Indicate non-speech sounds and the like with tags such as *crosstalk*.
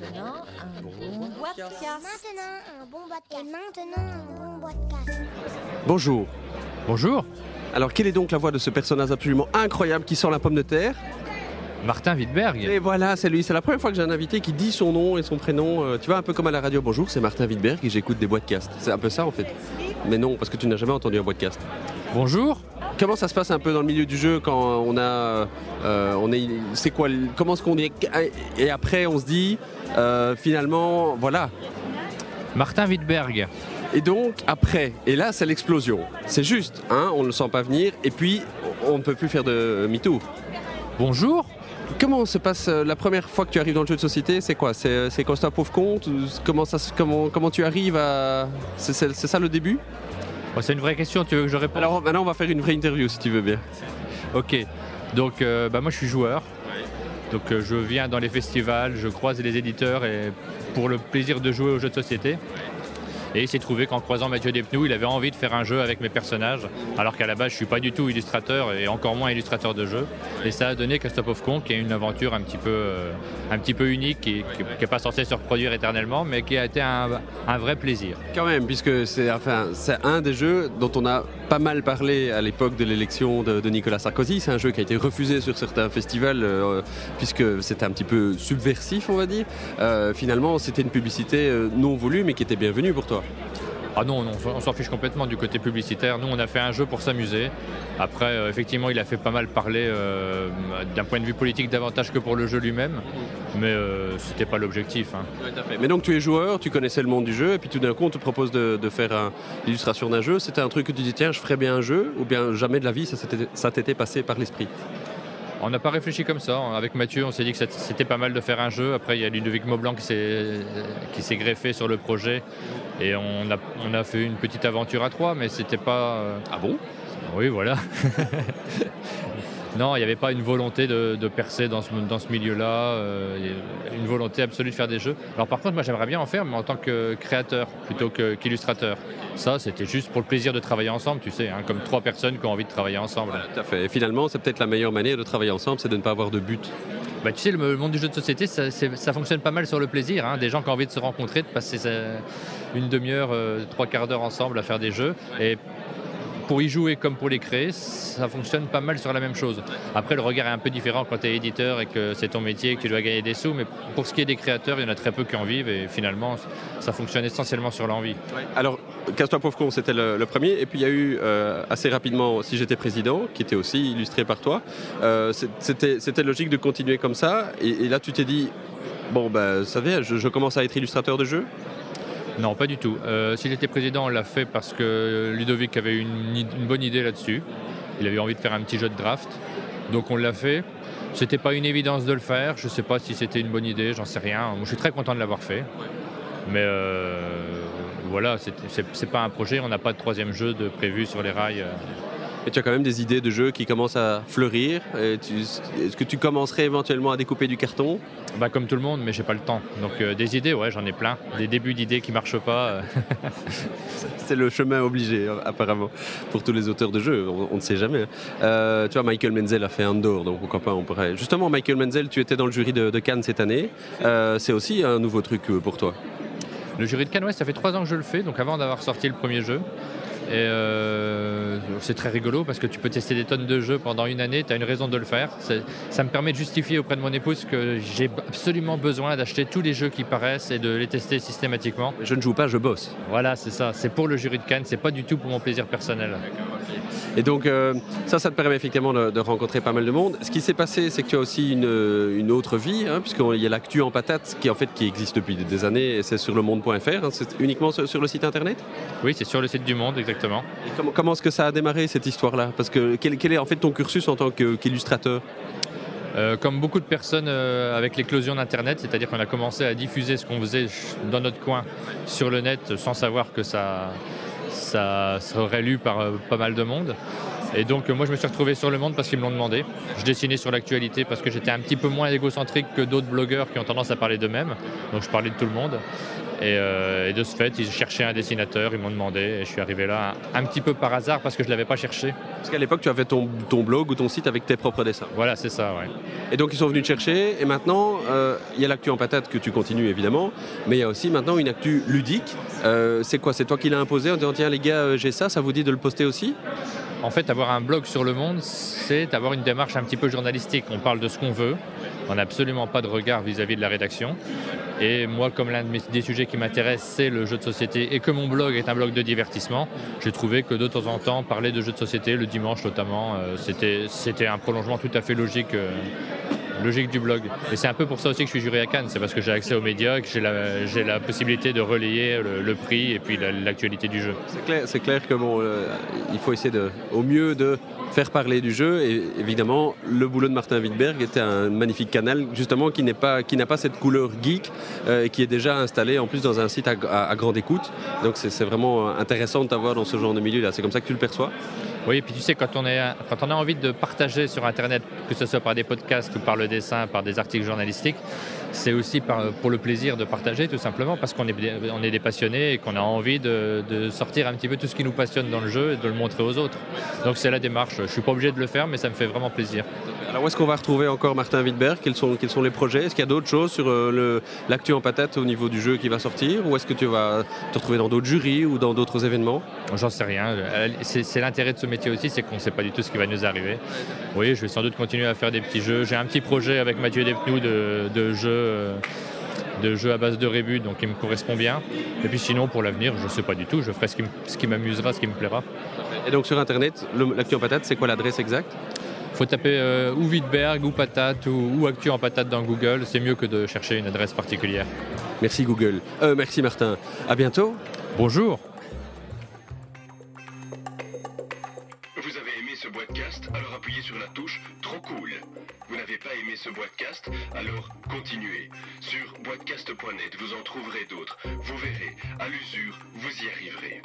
maintenant, un bon podcast. Maintenant, un bon podcast. Et maintenant, un bon podcast. Bonjour. Bonjour, Alors, quelle est donc la voix de ce personnage absolument incroyable qui sort la pomme de terre? Martin Wittberg. Et voilà, c'est lui. C'est la première fois que j'ai un invité qui dit son nom et son prénom. Euh, tu vois, un peu comme à la radio. Bonjour, c'est Martin Wittberg et j'écoute des podcasts. C'est un peu ça en fait. Mais non, parce que tu n'as jamais entendu un podcast. Bonjour. Comment ça se passe un peu dans le milieu du jeu quand on a, euh, on est, c'est quoi, le- comment est-ce qu'on est, et après on se dit, euh, finalement, voilà. Martin Wittberg. Et donc après, et là c'est l'explosion. C'est juste, hein, on ne le sent pas venir, et puis on ne peut plus faire de MeToo. Bonjour. Comment se passe euh, la première fois que tu arrives dans le jeu de société C'est quoi? C'est c'est Costa pauvre compte comment, ça, se- comment, comment tu arrives à. C'est ça le début? C'est une vraie question, tu veux que je réponde? Alors maintenant on va faire une vraie interview si tu veux bien. Ok. Donc, euh, bah, moi, je suis joueur. Donc, euh, je viens dans les festivals, je croise les éditeurs et pour le plaisir de jouer aux jeux de société. Et il s'est trouvé qu'en croisant Mathieu Despnous, il avait envie de faire un jeu avec mes personnages, alors qu'à la base, je suis pas du tout illustrateur et encore moins illustrateur de jeu. Et ça a donné Castop of Con, qui est une aventure un petit peu, euh, un petit peu unique, qui n'est pas censée se reproduire éternellement, mais qui a été un, vrai plaisir. Quand même, puisque c'est enfin, un des jeux dont on a pas mal parlé à l'époque de l'élection de, Nicolas Sarkozy. C'est un jeu qui a été refusé sur certains festivals euh, puisque c'était un petit peu subversif, on va dire. Euh, finalement, c'était une publicité non voulue mais qui était bienvenue pour toi. Ah non, on s'en fiche complètement du côté publicitaire. Nous, on a fait un jeu pour s'amuser. Après, euh, effectivement, il a fait pas mal parler euh, d'un point de vue politique davantage que pour le jeu lui-même. Mais euh, c'était pas l'objectif. hein. Mais donc tu es joueur, tu connaissais le monde du jeu et puis tout d'un coup on te propose de, faire l'illustration d'un jeu. C'était un truc que tu dis tiens je ferais bien un jeu ou bien jamais de la vie ça t'était passé par l'esprit? On n'a pas réfléchi comme ça. Avec Mathieu, on s'est dit que c'était- pas mal de faire un jeu. Après, il y a Ludovic Maublanc qui s'est greffé sur le projet. Et on a, on a fait une petite aventure à trois, mais c'était pas. euh, Ah bon? Oui, voilà. *laughs* non, il n'y avait pas une volonté de, de percer dans ce, dans ce milieu-là, euh, une volonté absolue de faire des jeux. Alors par contre, moi j'aimerais bien en faire, mais en tant que créateur plutôt qu'illustrateur. Ça, c'était juste pour le plaisir de travailler ensemble, tu sais, hein, comme trois personnes qui ont envie de travailler ensemble. Tout à fait. Et finalement c'est peut-être la meilleure manière de travailler ensemble c'est de ne pas avoir de but. Bah, tu sais, le monde du jeu de société, ça, fonctionne pas mal sur le plaisir. hein. Des gens qui ont envie de se rencontrer, de passer une demi-heure, euh, trois quarts d'heure ensemble à faire des jeux. Et pour y jouer comme pour les créer, ça fonctionne pas mal sur la même chose. Après, le regard est un peu différent quand tu es éditeur et que c'est ton métier et que tu dois gagner des sous. Mais pour ce qui est des créateurs, il y en a très peu qui en vivent. Et finalement, ça fonctionne essentiellement sur l'envie. Alors Casse-toi pauvre c'était le, premier et puis il y a eu euh, assez rapidement Si j'étais président qui était aussi illustré par toi. Euh, c'était logique de continuer comme ça et, là tu t'es dit bon ben ça je, je commence à être illustrateur de jeux. Non, pas du tout. Euh, S'il était président, on l'a fait parce que Ludovic avait une, une bonne idée là-dessus. Il avait envie de faire un petit jeu de draft. Donc on l'a fait. C'était pas une évidence de le faire. Je sais pas si c'était une bonne idée, j'en sais rien. Je suis très content de l'avoir fait. Mais euh, voilà, c'est- pas un projet. On n'a pas de troisième jeu de prévu sur les rails. Tu as quand même des idées de jeux qui commencent à fleurir. Est-ce que tu commencerais éventuellement à découper du carton? Bah, comme tout le monde, mais j'ai pas le temps. Donc euh, des idées, ouais, j'en ai plein. Des débuts d'idées qui marchent pas. euh. *laughs* C'est le chemin obligé, apparemment, pour tous les auteurs de jeux. On, on ne sait jamais. hein. Euh, tu vois, Michael Menzel a fait Andor, donc pourquoi pas, on pourrait. Justement, Michael Menzel, tu étais dans le jury de, de Cannes cette année. Euh, c'est aussi un nouveau truc pour toi? Le jury de Cannes, ouais, ça fait trois ans que je le fais, donc avant d'avoir sorti le premier jeu. Et euh, c'est très rigolo parce que tu peux tester des tonnes de jeux pendant une année, tu as une raison de le faire. Ça me permet de justifier auprès de mon épouse que j'ai absolument besoin d'acheter tous les jeux qui paraissent et de les tester systématiquement. Je ne joue pas, je bosse. Voilà, c'est ça. C'est pour le jury de Cannes, c'est pas du tout pour mon plaisir personnel. Et donc, euh, ça, ça te permet effectivement de, de rencontrer pas mal de monde. Ce qui s'est passé, c'est que tu as aussi une, une autre vie, hein, puisqu'il y a l'actu en patate qui, en fait, qui existe depuis des années, et c'est sur le monde.fr. hein. c'est uniquement sur, sur le site internet? Oui, c'est sur le site du Monde, exactement. Et comment, comment est-ce que ça a démarré? Cette histoire-là Parce que quel, est en fait ton cursus en tant qu'illustrateur Euh, comme beaucoup de personnes euh, avec l'éclosion d'Internet, c'est-à-dire qu'on a commencé à diffuser ce qu'on faisait dans notre coin sur le net sans savoir que ça, ça serait lu par euh, pas mal de monde. Et donc moi je me suis retrouvé sur Le Monde parce qu'ils me l'ont demandé. Je dessinais sur l'actualité parce que j'étais un petit peu moins égocentrique que d'autres blogueurs qui ont tendance à parler d'eux-mêmes. Donc je parlais de tout le monde. Euh, et, de ce fait, ils cherchaient un dessinateur, ils m'ont demandé, et je suis arrivé là un, petit peu par hasard parce que je ne l'avais pas cherché. Parce qu'à l'époque, tu avais ton, ton, blog ou ton site avec tes propres dessins. Voilà, c'est ça, ouais. Et donc, ils sont venus te chercher, et maintenant, euh, il y a l'actu en patate que tu continues évidemment, mais il y a aussi maintenant une actu ludique. Euh, c'est quoi? C'est toi qui l'as imposé en disant, tiens les gars, j'ai ça, ça vous dit de le poster aussi? En fait, avoir un blog sur le monde, c'est avoir une démarche un petit peu journalistique. On parle de ce qu'on veut, on n'a absolument pas de regard vis-à-vis de la rédaction. Et moi, comme l'un des sujets qui m'intéresse, c'est le jeu de société, et que mon blog est un blog de divertissement, j'ai trouvé que de temps en temps, parler de jeux de société, le dimanche notamment, euh, c'était un prolongement tout à fait logique euh, logique du blog. Et c'est un peu pour ça aussi que je suis juré à Cannes, c'est parce que j'ai accès aux médias, que j'ai la, possibilité de relayer le, prix et puis l'actualité du jeu. C'est clair, c'est clair que euh, il faut essayer de, au mieux de faire parler du jeu. Et évidemment, le boulot de Martin Wittberg était un magnifique canal, justement, qui n'est pas, n'a pas cette couleur geek euh, et qui est déjà installé en plus dans un site à, grande écoute. Donc c'est vraiment intéressant de t'avoir dans ce genre de milieu-là. C'est comme ça que tu le perçois. Oui, et puis tu sais, quand on, quand on a envie de partager sur Internet, que ce soit par des podcasts ou par le dessin, par des articles journalistiques, c'est aussi pour le plaisir de partager tout simplement parce qu'on est, on est des passionnés et qu'on a envie de, sortir un petit peu tout ce qui nous passionne dans le jeu et de le montrer aux autres. Donc c'est la démarche. Je ne suis pas obligé de le faire mais ça me fait vraiment plaisir. Alors où est-ce qu'on va retrouver encore Martin Wittberg? Quels sont, quels sont les projets? Est-ce qu'il y a d'autres choses sur euh, l'actu en patate au niveau du jeu qui va sortir? Ou est-ce que tu vas te retrouver dans d'autres jurys ou dans d'autres événements? J'en sais rien. C'est l'intérêt de ce métier aussi, c'est qu'on ne sait pas du tout ce qui va nous arriver. Oui, je vais sans doute continuer à faire des petits jeux. J'ai un petit projet avec Mathieu Depnou de, de jeux euh, de jeux à base de rébut, donc il me correspond bien. Et puis sinon, pour l'avenir, je ne sais pas du tout, je ferai ce qui m'amusera, ce qui me plaira. Et donc sur Internet, l'actu en patate, c'est quoi l'adresse exacte? Il faut taper euh, ou Wittberg ou patate ou, ou, actu en patate dans Google, c'est mieux que de chercher une adresse particulière. Merci Google. Euh, merci Martin. À bientôt. Bonjour. Vous avez aimé ce podcast Alors appuyez sur la touche Trop cool. Vous n'avez pas aimé ce podcast Alors continuez. Sur boitcast.net, vous en trouverez d'autres. Vous verrez, à l'usure, vous y arriverez.